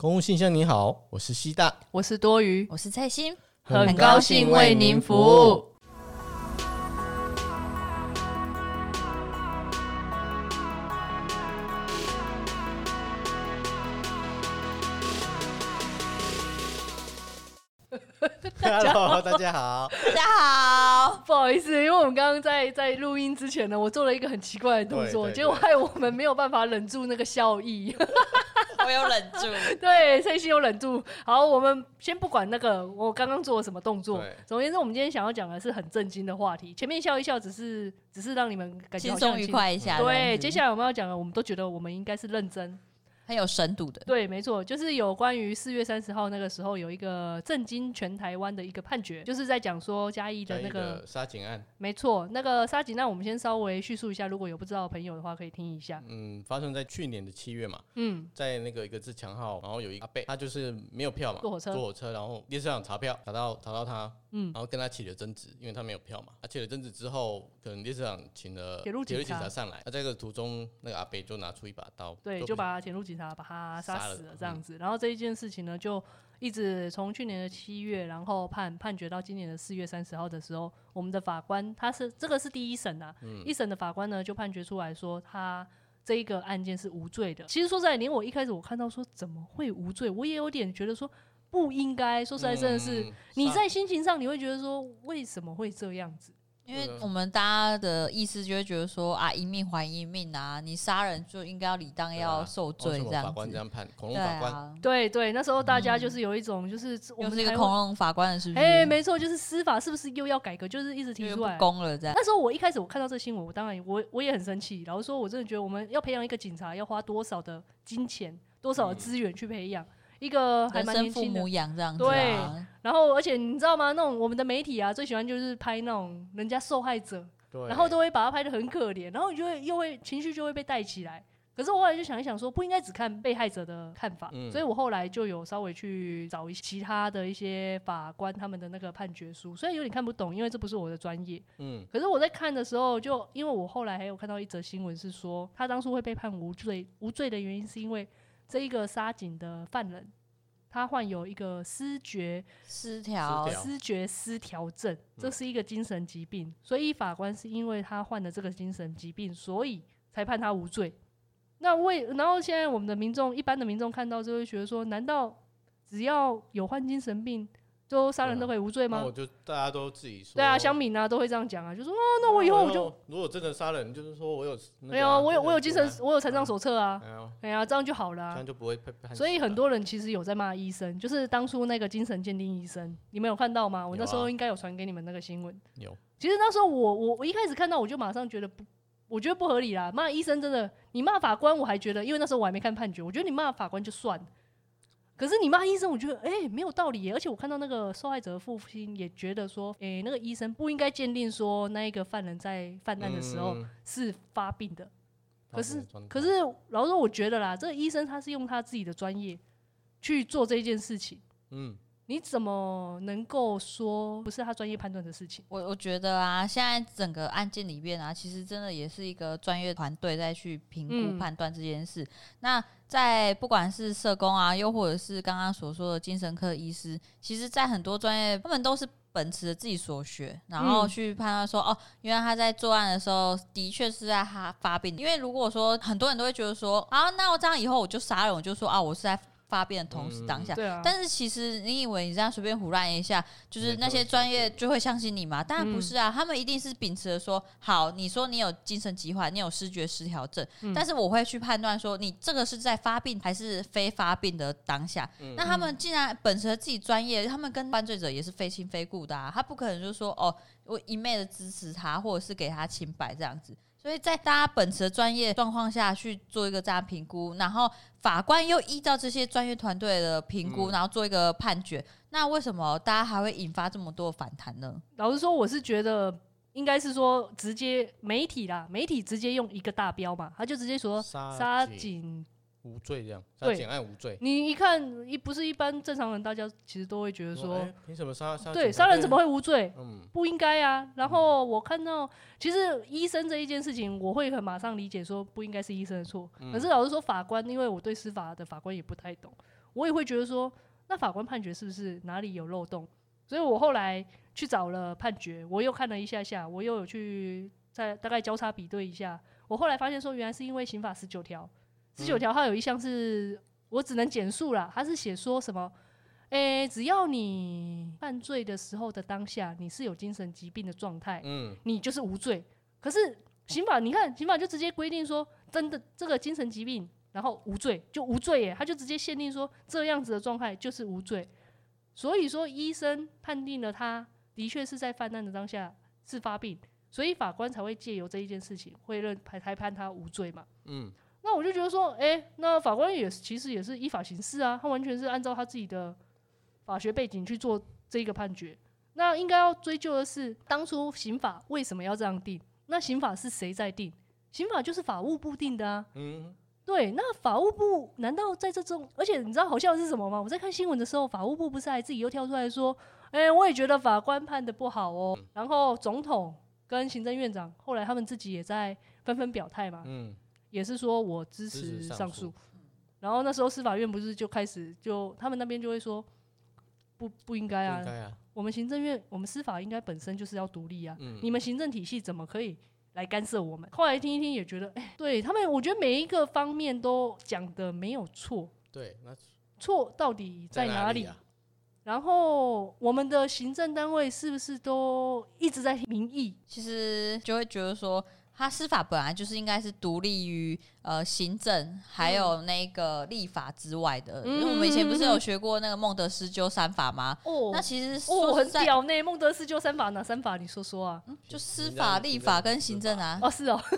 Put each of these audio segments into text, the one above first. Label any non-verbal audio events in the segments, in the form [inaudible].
公务信箱，你好，我是西大，我是多余，我是蔡心，很高兴为您服务。[laughs] Hello，大家好，大家好，不好意思，因为我们刚刚在在录音之前呢，我做了一个很奇怪的动作，结果害我们没有办法忍住那个笑意。我有忍住，[laughs] 对，蔡心有忍住。好，我们先不管那个我刚刚做了什么动作。总而言之，我们今天想要讲的是很震惊的话题。前面笑一笑，只是只是让你们感觉轻松愉快一下。对，接下来我们要讲的，我们都觉得我们应该是认真。很有深度的，对，没错，就是有关于四月三十号那个时候有一个震惊全台湾的一个判决，就是在讲说嘉义的那个杀警案。没错，那个杀警案，我们先稍微叙述一下，如果有不知道的朋友的话，可以听一下。嗯，发生在去年的七月嘛。嗯，在那个一个自强号，然后有一个阿贝，他就是没有票嘛，坐火车，坐火车，然后列车长查票，查到查到他。嗯，然后跟他起了争执，因为他没有票嘛。他起了争执之后，可能列车长请了铁路警察上来。那在这个途中，那个阿北就拿出一把刀，对，就把铁路警察把他杀死了这样子。然后这一件事情呢，就一直从去年的七月，然后判判决到今年的四月三十号的时候，我们的法官他是这个是第一审啊，一审的法官呢就判决出来说他这一个案件是无罪的。其实说实在，连我一开始我看到说怎么会无罪，我也有点觉得说。不应该说实在，真的是你在心情上你会觉得说，为什么会这样子？因为我们大家的意思就会觉得说啊，一命还一命啊，你杀人就应该要理当要受罪这样子。法官这样判，恐龙法官。对对，那时候大家就是有一种就是我们是一个恐龙法官的是不是？哎，没错，就是司法是不是又要改革？就是一直提出来不公了这样。那时候我一开始我看到这新闻，我当然我我也很生气，然后说我真的觉得我们要培养一个警察要花多少的金钱、多少的资源去培养。一个还蛮年轻的，这样子对，然后而且你知道吗？那种我们的媒体啊，最喜欢就是拍那种人家受害者，对，然后都会把他拍的很可怜，然后你就会又会情绪就会被带起来。可是我后来就想一想，说不应该只看被害者的看法，嗯，所以我后来就有稍微去找一些其他的一些法官他们的那个判决书，虽然有点看不懂，因为这不是我的专业，嗯，可是我在看的时候，就因为我后来还有看到一则新闻是说，他当初会被判无罪，无罪的原因是因为。这一个杀警的犯人，他患有一个失觉失调、失觉失调症，这是一个精神疾病。所以法官是因为他患了这个精神疾病，所以才判他无罪。那为然后现在我们的民众，一般的民众看到就会觉得说，难道只要有患精神病？就杀人都可以无罪吗？我就大家都自己说。对啊，乡民啊都会这样讲啊，就说哦，那我以后我就如果真的杀人，就是说我有没有我有我有精神我有残障手册啊，哎呀，这样就好了，这样就不会判。所以很多人其实有在骂医生，就是当初那个精神鉴定医生，你们有看到吗？我那时候应该有传给你们那个新闻。有。其实那时候我我我一开始看到我就马上觉得不，我觉得不合理啦。骂医生真的，你骂法官我还觉得，因为那时候我还没看判决，我觉得你骂法官就算。可是你骂医生，我觉得哎、欸、没有道理耶，而且我看到那个受害者的父亲也觉得说，哎、欸、那个医生不应该鉴定说那一个犯人在犯案的时候是发病的。可是可是老实说，我觉得啦，这个医生他是用他自己的专业去做这件事情。嗯。你怎么能够说不是他专业判断的事情？我我觉得啊，现在整个案件里面啊，其实真的也是一个专业团队在去评估判断这件事。嗯、那在不管是社工啊，又或者是刚刚所说的精神科医师，其实，在很多专业，他们都是本持着自己所学，然后去判断说，嗯、哦，原来他在作案的时候的确是在他发病。因为如果说很多人都会觉得说，啊，那我这样以后我就杀人，我就说啊，我是在。发病的同时当下，嗯啊、但是其实你以为你这样随便胡乱一下，就是那些专业就会相信你吗？当然不是啊，嗯、他们一定是秉持着说，好，你说你有精神疾患，你有视觉失调症，嗯、但是我会去判断说，你这个是在发病还是非发病的当下。嗯、那他们既然秉持着自己专业，他们跟犯罪者也是非亲非故的啊，他不可能就是说，哦，我一昧的支持他，或者是给他清白这样子。所以在大家本职的专业状况下去做一个这样评估，然后法官又依照这些专业团队的评估，然后做一个判决。那为什么大家还会引发这么多反弹呢？老实说，我是觉得应该是说直接媒体啦，媒体直接用一个大标嘛，他就直接说杀警。无罪这样，杀警案无罪。你一看一不是一般正常人，大家其实都会觉得说，凭、欸、什么杀杀？对，杀人怎么会无罪？嗯，不应该啊。然后我看到，其实医生这一件事情，我会很马上理解说，不应该是医生的错。嗯、可是老实说，法官，因为我对司法的法官也不太懂。我也会觉得说，那法官判决是不是哪里有漏洞？所以我后来去找了判决，我又看了一下下，我又有去再大概交叉比对一下。我后来发现说，原来是因为刑法十九条，十九条它有一项是我只能简述啦，它是写说什么？诶、欸，只要你犯罪的时候的当下，你是有精神疾病的状态，嗯，你就是无罪。可是刑法，你看刑法就直接规定说，真的这个精神疾病，然后无罪就无罪耶，他就直接限定说这样子的状态就是无罪。所以说医生判定了他的确是在犯案的当下是发病，所以法官才会借由这一件事情会认裁裁判他无罪嘛。嗯，那我就觉得说，哎、欸，那法官也其实也是依法行事啊，他完全是按照他自己的。法学背景去做这个判决，那应该要追究的是当初刑法为什么要这样定？那刑法是谁在定？刑法就是法务部定的啊。嗯，对。那法务部难道在这种？而且你知道好笑的是什么吗？我在看新闻的时候，法务部不是还自己又跳出来说：“哎、欸，我也觉得法官判的不好哦。”然后总统跟行政院长后来他们自己也在纷纷表态嘛。嗯，也是说我支持上诉。然后那时候司法院不是就开始就他们那边就会说。不不应该啊！啊我们行政院，我们司法应该本身就是要独立啊。嗯、你们行政体系怎么可以来干涉我们？后来听一听也觉得，哎、欸，对他们，我觉得每一个方面都讲的没有错。对，那错到底在哪里？哪里啊、然后我们的行政单位是不是都一直在民意？其实就会觉得说。他司法本来就是应该是独立于呃行政还有那个立法之外的，嗯、因为我们以前不是有学过那个孟德斯鸠三法吗？哦，那其实哦很屌呢，孟德斯鸠三法哪三法？你说说啊？嗯、就司法、立法跟行政啊？哦，是哦。[laughs]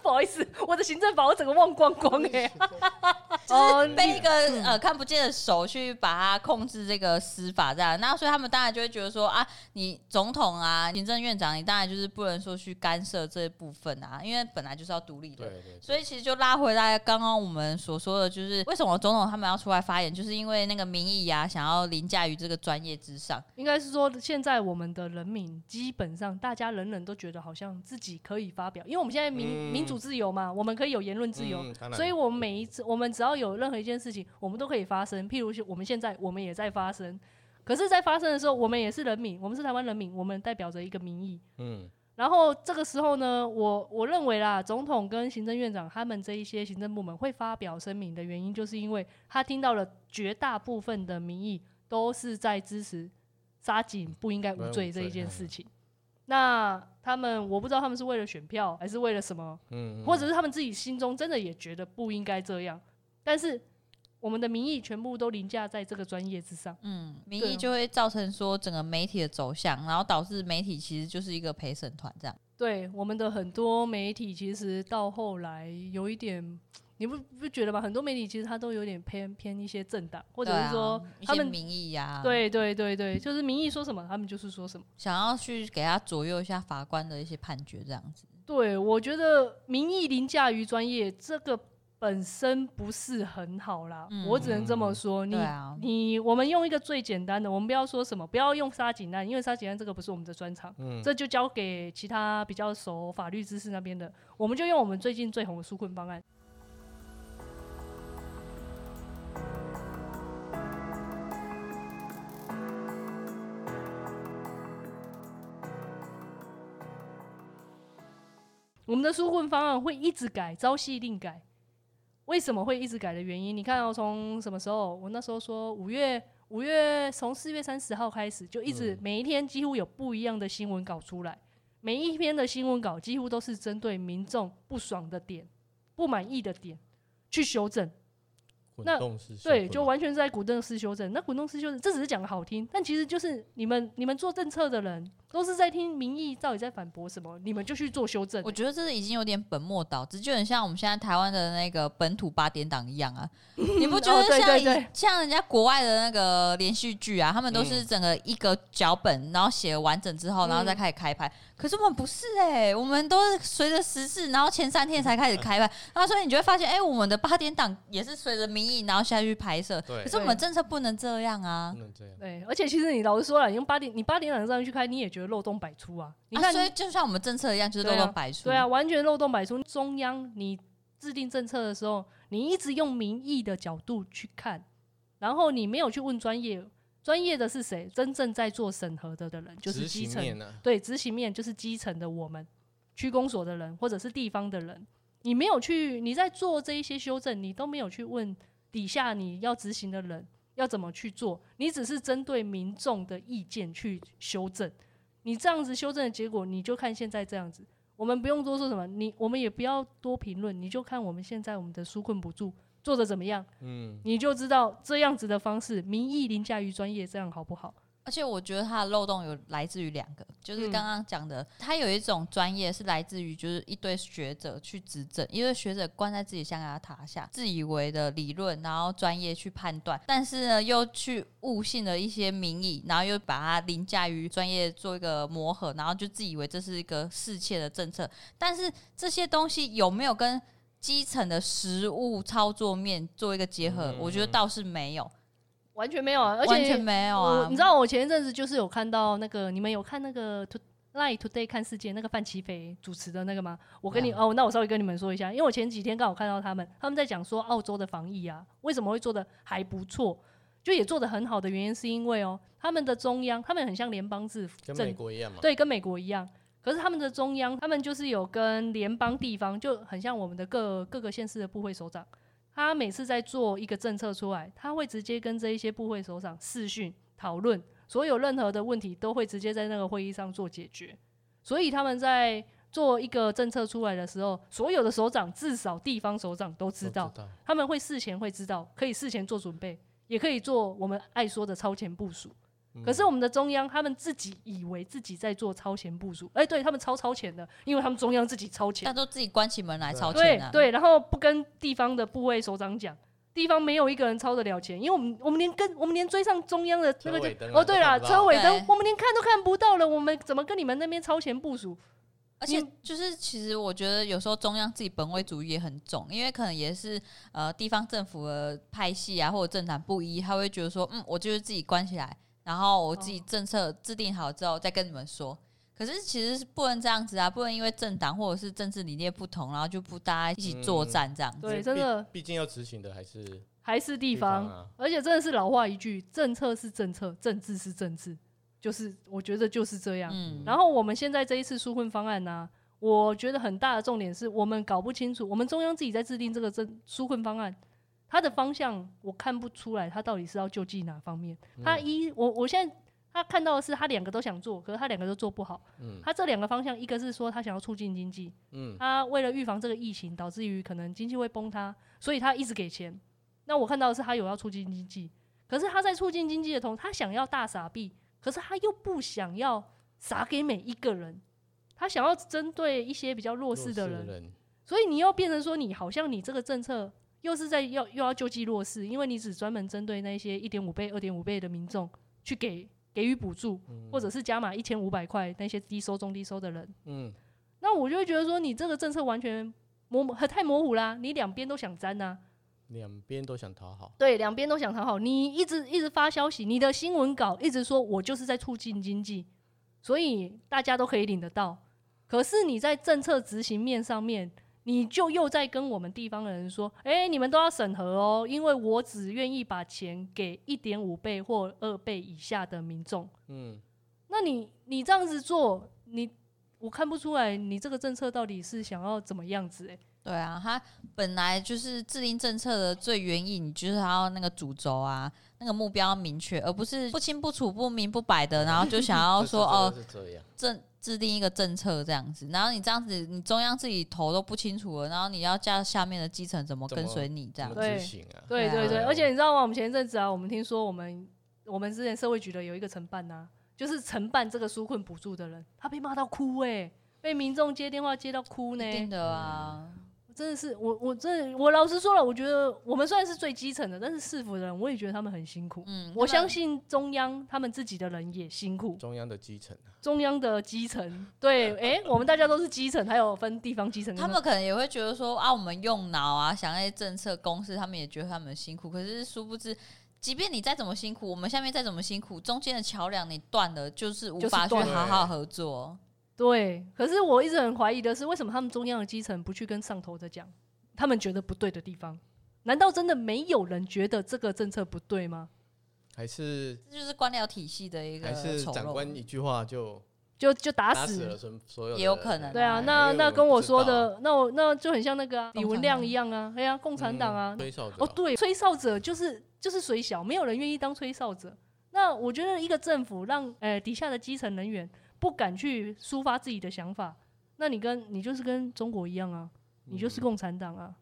不好意思，我的行政法我整个忘光光哎，[laughs] 就是被一个呃看不见的手去把它控制这个司法这样，那所以他们当然就会觉得说啊，你总统啊、行政院长，你当然就是不能说去干涉这一部分啊，因为本来就是要独立的。对对对。所以其实就拉回来刚刚我们所说的，就是为什么总统他们要出来发言，就是因为那个民意呀、啊，想要凌驾于这个专业之上。应该是说，现在我们的人民基本上大家人人都觉得好像自己可以发表，因为我们现在民、嗯、民主。自由嘛，我们可以有言论自由，嗯、所以我们每一次，我们只要有任何一件事情，我们都可以发声。譬如我们现在，我们也在发声。可是，在发声的时候，我们也是人民，我们是台湾人民，我们代表着一个民意。嗯。然后这个时候呢，我我认为啦，总统跟行政院长他们这一些行政部门会发表声明的原因，就是因为他听到了绝大部分的民意都是在支持杀警不应该无罪这一件事情。那他们我不知道他们是为了选票还是为了什么，嗯，或者是他们自己心中真的也觉得不应该这样，但是我们的民意全部都凌驾在这个专业之上，嗯，民意就会造成说整个媒体的走向，然后导致媒体其实就是一个陪审团这样。对，我们的很多媒体其实到后来有一点。你不不觉得吗？很多媒体其实他都有点偏偏一些政党，或者是说他们民意呀，对对对对，就是民意说什么，他们就是说什么，想要去给他左右一下法官的一些判决这样子。对，我觉得民意凌驾于专业，这个本身不是很好啦。嗯、我只能这么说。你、啊、你我们用一个最简单的，我们不要说什么，不要用杀警案，因为杀警案这个不是我们的专长，嗯、这就交给其他比较熟法律知识那边的。我们就用我们最近最红的纾困方案。我们的纾困方案会一直改，朝夕令改。为什么会一直改的原因？你看哦，从什么时候？我那时候说五月，五月从四月三十号开始，就一直每一天几乎有不一样的新闻稿出来，每一篇的新闻稿几乎都是针对民众不爽的点、不满意的点去修正。那对，就完全是在滚动式修正。那滚动式修正，这只是讲的好听，但其实就是你们你们做政策的人都是在听民意到底在反驳什么，你们就去做修正。我觉得这是已经有点本末倒置，就很像我们现在台湾的那个本土八点档一样啊。[laughs] 你不觉得像像人家国外的那个连续剧啊，他们都是整个一个脚本，然后写完整之后，然后再开始开拍。可是我们不是哎、欸，我们都是随着时事，然后前三天才开始开拍，然后所以你就会发现，哎、欸，我们的八点档也是随着民意，然后下去拍摄。对。可是我们政策不能这样啊。不能这样。对，而且其实你老实说了，你用八点，你八点档上去开，你也觉得漏洞百出啊。你看，啊、所以就像我们政策一样，就是漏洞百出。对啊，完全漏洞百出。中央你制定政策的时候，你一直用民意的角度去看，然后你没有去问专业，专业的是谁？真正在做审核的的人就是基层，啊、对，执行面就是基层的我们区公所的人或者是地方的人。你没有去，你在做这一些修正，你都没有去问底下你要执行的人要怎么去做，你只是针对民众的意见去修正。你这样子修正的结果，你就看现在这样子。我们不用多说什么，你我们也不要多评论，你就看我们现在我们的纾困补助做的怎么样，嗯，你就知道这样子的方式，民意凌驾于专业，这样好不好？而且我觉得它的漏洞有来自于两个，就是刚刚讲的，它有一种专业是来自于就是一堆学者去执政，因为学者关在自己象牙塔下，自以为的理论，然后专业去判断，但是呢又去误信了一些民意，然后又把它凌驾于专业做一个磨合，然后就自以为这是一个世切的政策，但是这些东西有没有跟基层的实务操作面做一个结合？我觉得倒是没有。完全没有啊，而且完全没有啊！你知道我前一阵子就是有看到那个，你们有看那个 Line Today 看世界那个范奇斐主持的那个吗？我跟你、嗯、哦，那我稍微跟你们说一下，因为我前几天刚好看到他们，他们在讲说澳洲的防疫啊，为什么会做的还不错，就也做的很好的原因是因为哦，他们的中央，他们很像联邦制，跟美国一样嘛，对，跟美国一样。可是他们的中央，他们就是有跟联邦地方就很像我们的各各个县市的部会首长。他每次在做一个政策出来，他会直接跟这一些部会首长视讯讨论，所有任何的问题都会直接在那个会议上做解决。所以他们在做一个政策出来的时候，所有的首长至少地方首长都知道，知道他们会事前会知道，可以事前做准备，也可以做我们爱说的超前部署。可是我们的中央，他们自己以为自己在做超前部署，哎、欸，对他们超超前的，因为他们中央自己超前，他都自己关起门来超前、啊、对对，然后不跟地方的部位首长讲，地方没有一个人超得了钱，因为我们我们连跟我们连追上中央的那个就哦，对了，车尾灯我们连看都看不到了，我们怎么跟你们那边超前部署？而且就是其实我觉得有时候中央自己本位主义也很重，因为可能也是呃地方政府的派系啊或者政党不一，他会觉得说，嗯，我就是自己关起来。然后我自己政策制定好之后再跟你们说，可是其实是不能这样子啊，不能因为政党或者是政治理念不同，然后就不大家一起作战这样子。对，真的，毕竟要执行的还是还是地方，而且真的是老话一句，政策是政策，政治是政治，就是我觉得就是这样。嗯。然后我们现在这一次纾困方案呢，我觉得很大的重点是我们搞不清楚，我们中央自己在制定这个政纾困方案。他的方向我看不出来，他到底是要救济哪方面？他一我我现在他看到的是他两个都想做，可是他两个都做不好。他这两个方向，一个是说他想要促进经济，他为了预防这个疫情导致于可能经济会崩塌，所以他一直给钱。那我看到的是他有要促进经济，可是他在促进经济的同时，他想要大傻币，可是他又不想要撒给每一个人，他想要针对一些比较弱势的人，所以你又变成说你好像你这个政策。又是在要又要救济弱势，因为你只专门针对那些一点五倍、二点五倍的民众去给给予补助，嗯、或者是加码一千五百块那些低收、中低收的人。嗯，那我就会觉得说，你这个政策完全模太模糊啦，你两边都想沾呐、啊，两边都想讨好。对，两边都想讨好。你一直一直发消息，你的新闻稿一直说我就是在促进经济，所以大家都可以领得到。可是你在政策执行面上面。你就又在跟我们地方的人说，哎、欸，你们都要审核哦，因为我只愿意把钱给一点五倍或二倍以下的民众。嗯，那你你这样子做，你我看不出来，你这个政策到底是想要怎么样子？哎，对啊，他本来就是制定政策的最原意，你就是要那个主轴啊，那个目标明确，而不是不清不楚、不明不白的，然后就想要说 [laughs] 哦，政。制定一个政策这样子，然后你这样子，你中央自己头都不清楚了，然后你要叫下面的基层怎么跟随你这样子？对，对对对，而且你知道吗？我们前一阵子啊，我们听说我们我们之前社会局的有一个承办呐、啊，就是承办这个纾困补助的人，他被骂到哭哎、欸，被民众接电话接到哭呢。真的啊。真的是我，我真的，我老实说了，我觉得我们虽然是最基层的，但是市府的人，我也觉得他们很辛苦。嗯，我相信中央他们自己的人也辛苦。中央的基层，中央的基层，[laughs] 对，哎、欸，我们大家都是基层，还有分地方基层。他们可能也会觉得说啊，我们用脑啊，想那些政策公式，他们也觉得他们辛苦。可是殊不知，即便你再怎么辛苦，我们下面再怎么辛苦，中间的桥梁你断了，就是无法去好好合作。对，可是我一直很怀疑的是，为什么他们中央的基层不去跟上头的讲，他们觉得不对的地方，难道真的没有人觉得这个政策不对吗？还是这就是官僚体系的一个，还是长官一句话就就就打死，打死了所有，也有可能。对啊，那那跟我说的，那我那就很像那个、啊、李文亮一样啊，对啊，共产党啊，吹哨者哦，对，吹哨者就是就是水小，没有人愿意当吹哨者。那我觉得一个政府让呃底下的基层人员不敢去抒发自己的想法，那你跟你就是跟中国一样啊，你就是共产党啊。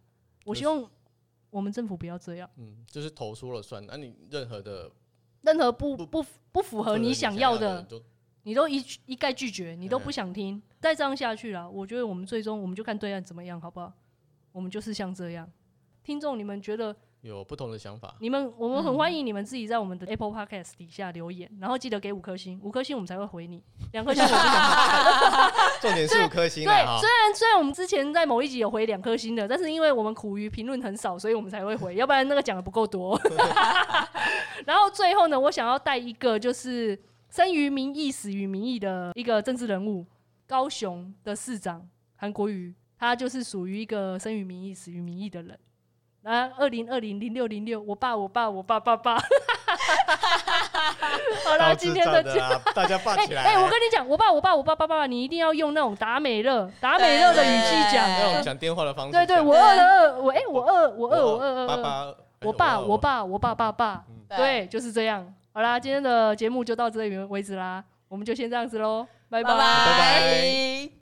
我希望我们政府不要这样。嗯，就是头说了算，那你任何的任何不不不符合你想要的，你都一一概拒绝，你都不想听。再这样下去了，我觉得我们最终我们就看对岸怎么样，好不好？我们就是像这样。听众，你们觉得？有不同的想法，你们我们很欢迎你们自己在我们的 Apple Podcast 底下留言，然后记得给五颗星，五颗星我们才会回你，[laughs] 两颗星我不想。[laughs] 重点是五颗星。对，虽然虽然我们之前在某一集有回两颗星的，但是因为我们苦于评论很少，所以我们才会回，[laughs] 要不然那个讲的不够多。然后最后呢，我想要带一个就是生于民意死于民意的一个政治人物，高雄的市长韩国瑜，他就是属于一个生于民意死于民意的人。啊，二零二零零六零六，我爸我爸我爸爸爸，[laughs] 好了，今天的大家霸起来。哎，我跟你讲，我爸我爸我爸爸爸，你一定要用那种达美乐达美乐的语气讲，那种讲电话的方式。对对，我二二，我哎，我饿我饿我二二。二，我爸我爸我爸爸爸，对，就是这样。好啦，今天的节目就到这里为止啦，我们就先这样子喽，拜拜。拜拜。